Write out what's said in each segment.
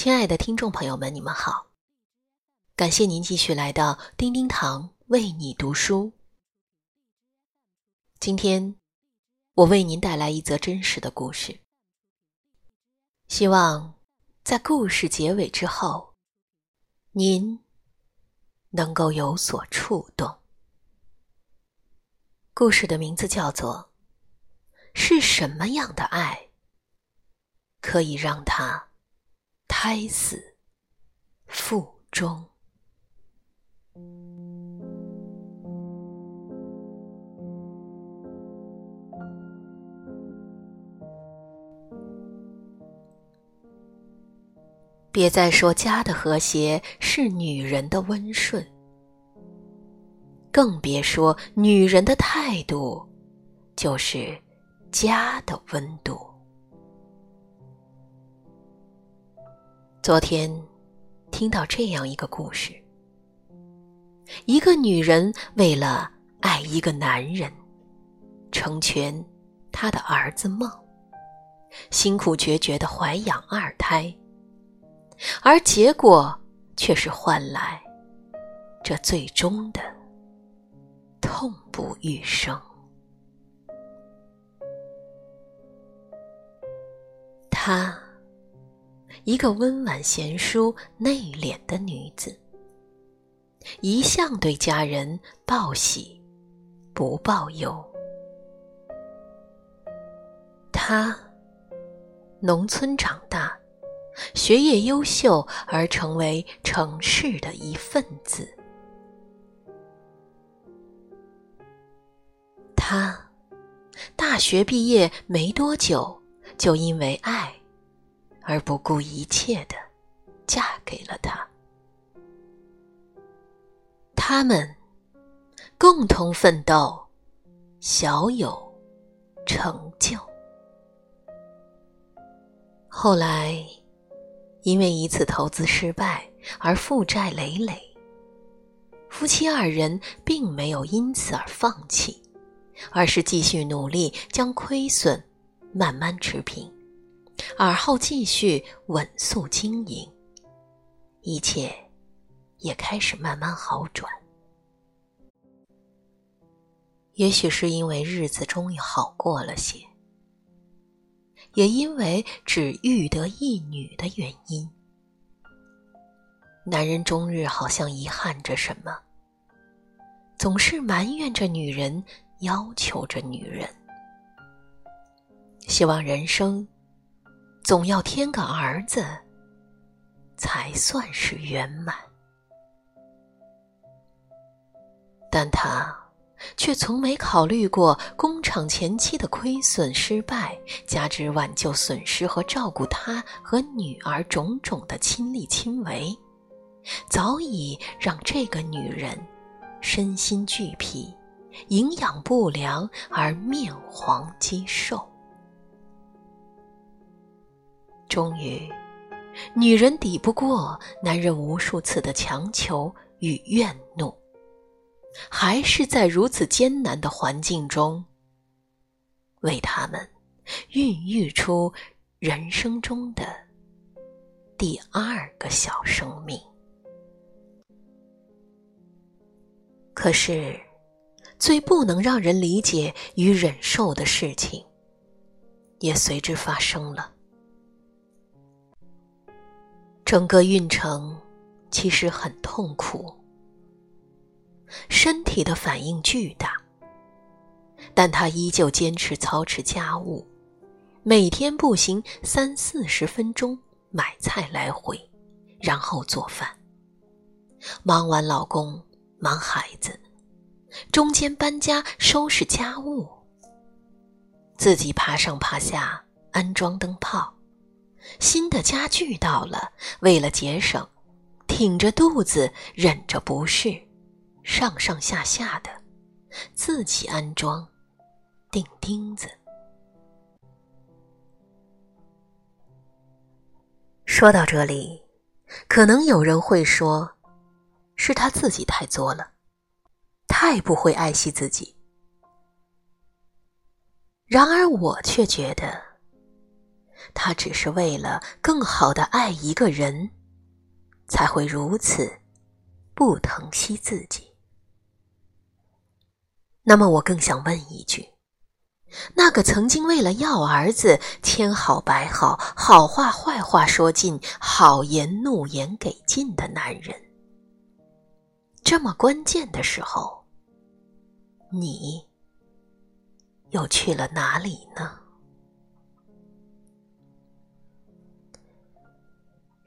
亲爱的听众朋友们，你们好！感谢您继续来到叮叮堂为你读书。今天我为您带来一则真实的故事，希望在故事结尾之后，您能够有所触动。故事的名字叫做《是什么样的爱可以让他》。胎死腹中。别再说家的和谐是女人的温顺，更别说女人的态度就是家的温度。昨天，听到这样一个故事：一个女人为了爱一个男人，成全他的儿子梦，辛苦决绝的怀养二胎，而结果却是换来这最终的痛不欲生。他。一个温婉贤淑、内敛的女子，一向对家人报喜不报忧。她农村长大，学业优秀而成为城市的一份子。她大学毕业没多久，就因为爱。而不顾一切的嫁给了他，他们共同奋斗，小有成就。后来，因为一次投资失败而负债累累，夫妻二人并没有因此而放弃，而是继续努力将亏损慢慢持平。而后继续稳速经营，一切也开始慢慢好转。也许是因为日子终于好过了些，也因为只育得一女的原因，男人终日好像遗憾着什么，总是埋怨着女人，要求着女人，希望人生。总要添个儿子，才算是圆满。但他却从没考虑过工厂前期的亏损失败，加之挽救损失和照顾他和女儿种种的亲力亲为，早已让这个女人身心俱疲，营养不良而面黄肌瘦。终于，女人抵不过男人无数次的强求与怨怒，还是在如此艰难的环境中，为他们孕育出人生中的第二个小生命。可是，最不能让人理解与忍受的事情，也随之发生了。整个运程其实很痛苦，身体的反应巨大，但他依旧坚持操持家务，每天步行三四十分钟买菜来回，然后做饭，忙完老公忙孩子，中间搬家收拾家务，自己爬上爬下安装灯泡。新的家具到了，为了节省，挺着肚子忍着不适，上上下下的自己安装、钉钉子。说到这里，可能有人会说，是他自己太作了，太不会爱惜自己。然而我却觉得。他只是为了更好的爱一个人，才会如此不疼惜自己。那么，我更想问一句：那个曾经为了要儿子千好百好、好话坏话说尽、好言怒言给尽的男人，这么关键的时候，你又去了哪里呢？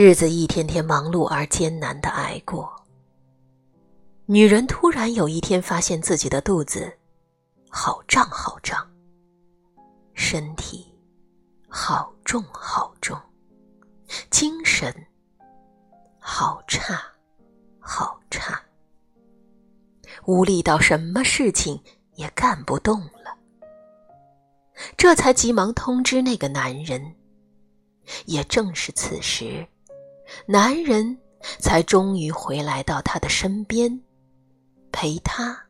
日子一天天忙碌而艰难的挨过。女人突然有一天发现自己的肚子好胀好胀，身体好重好重，精神好差好差，无力到什么事情也干不动了。这才急忙通知那个男人。也正是此时。男人才终于回来到她的身边，陪她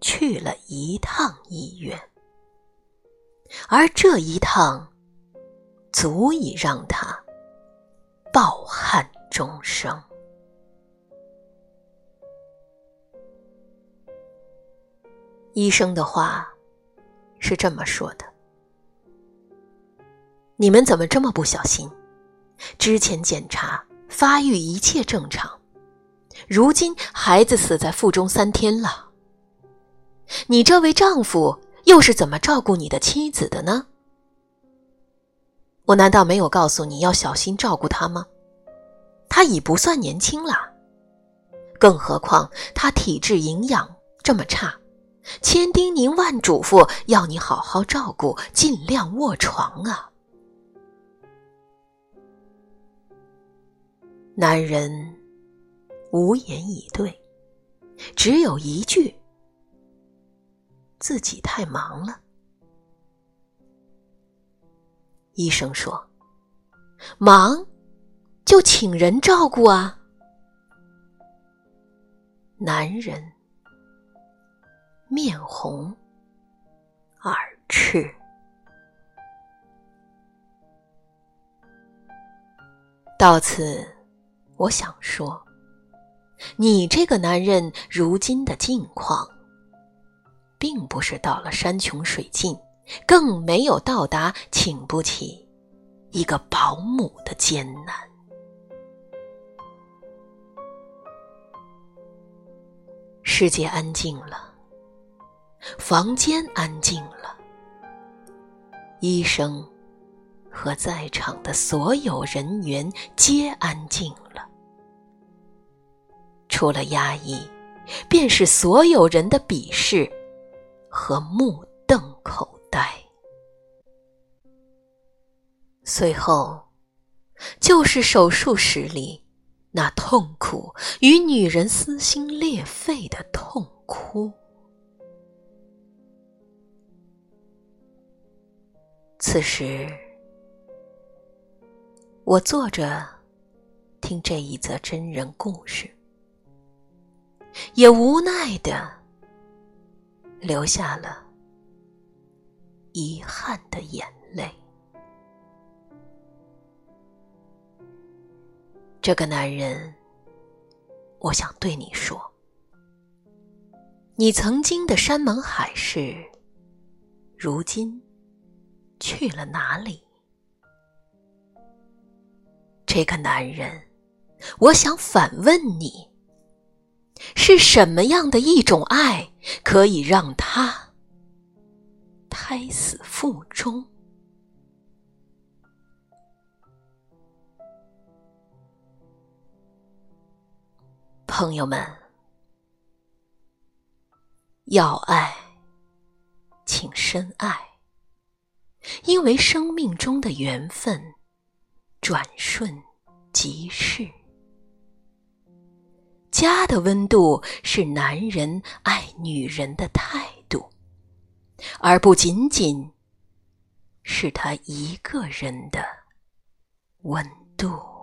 去了一趟医院，而这一趟足以让她抱憾终生。医生的话是这么说的：“你们怎么这么不小心？”之前检查发育一切正常，如今孩子死在腹中三天了。你这位丈夫又是怎么照顾你的妻子的呢？我难道没有告诉你要小心照顾她吗？她已不算年轻了，更何况她体质营养这么差，千叮咛万嘱咐要你好好照顾，尽量卧床啊。男人无言以对，只有一句：“自己太忙了。”医生说：“忙就请人照顾啊。”男人面红耳赤，到此。我想说，你这个男人如今的境况，并不是到了山穷水尽，更没有到达请不起一个保姆的艰难。世界安静了，房间安静了，医生和在场的所有人员皆安静了。除了压抑，便是所有人的鄙视和目瞪口呆。随后，就是手术室里那痛苦与女人撕心裂肺的痛哭。此时，我坐着听这一则真人故事。也无奈的流下了遗憾的眼泪。这个男人，我想对你说：你曾经的山盟海誓，如今去了哪里？这个男人，我想反问你。是什么样的一种爱，可以让他胎死腹中？朋友们，要爱，请深爱，因为生命中的缘分转瞬即逝。家的温度是男人爱女人的态度，而不仅仅是他一个人的温度。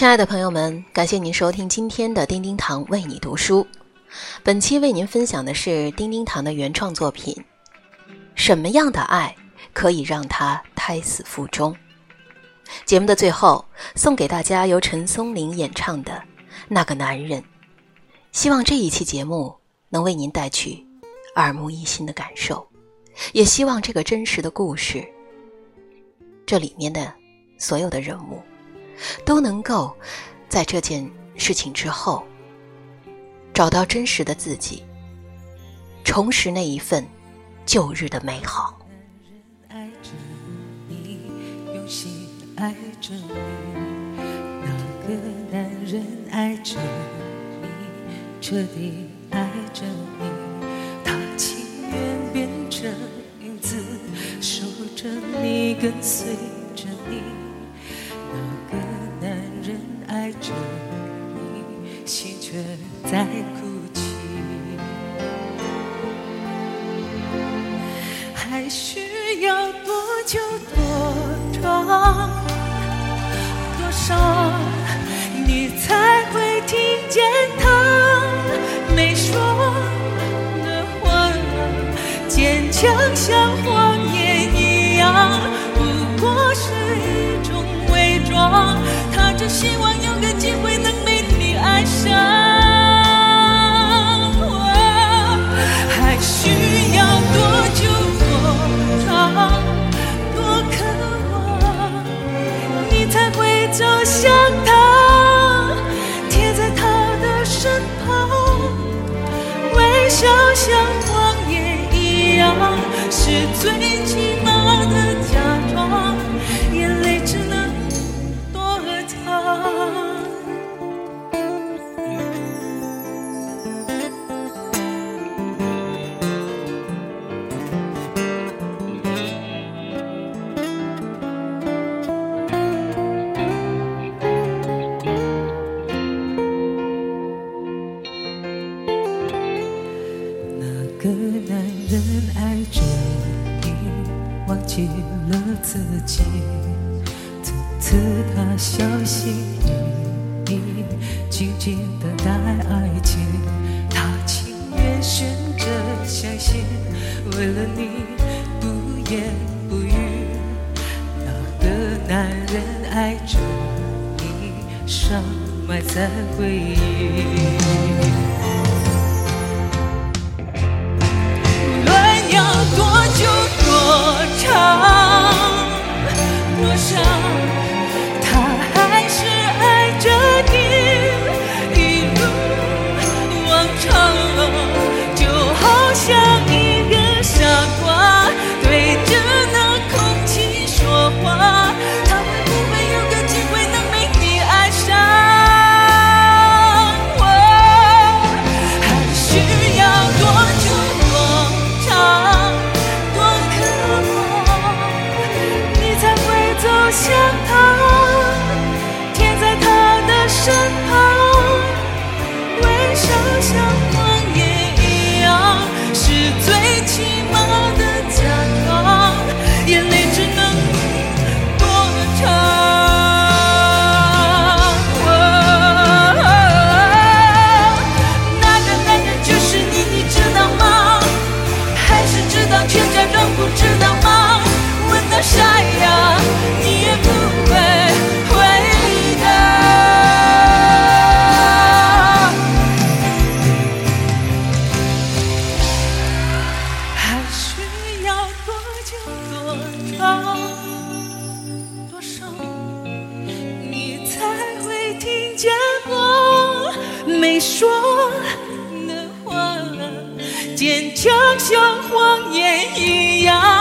亲爱的朋友们，感谢您收听今天的叮叮堂为你读书。本期为您分享的是叮叮堂的原创作品《什么样的爱可以让他胎死腹中》。节目的最后，送给大家由陈松伶演唱的《那个男人》。希望这一期节目能为您带去耳目一新的感受，也希望这个真实的故事，这里面的所有的人物。都能够在这件事情之后找到真实的自己，重拾那一份旧日的美好。爱着你，用心爱着你，那个男人爱着你，彻底爱着你，他情愿变成影子，守着你，跟随着你。心却在哭泣。还需要多久多长多少，从此他小心翼翼，静静等待爱情。他情愿选择相信，为了你不言不语。那个男人爱着你，伤埋在回忆。无论多久多长山呀，你也不会回答。还需要多久多长？多少？你才会听见我没说的话？坚强像谎言一样。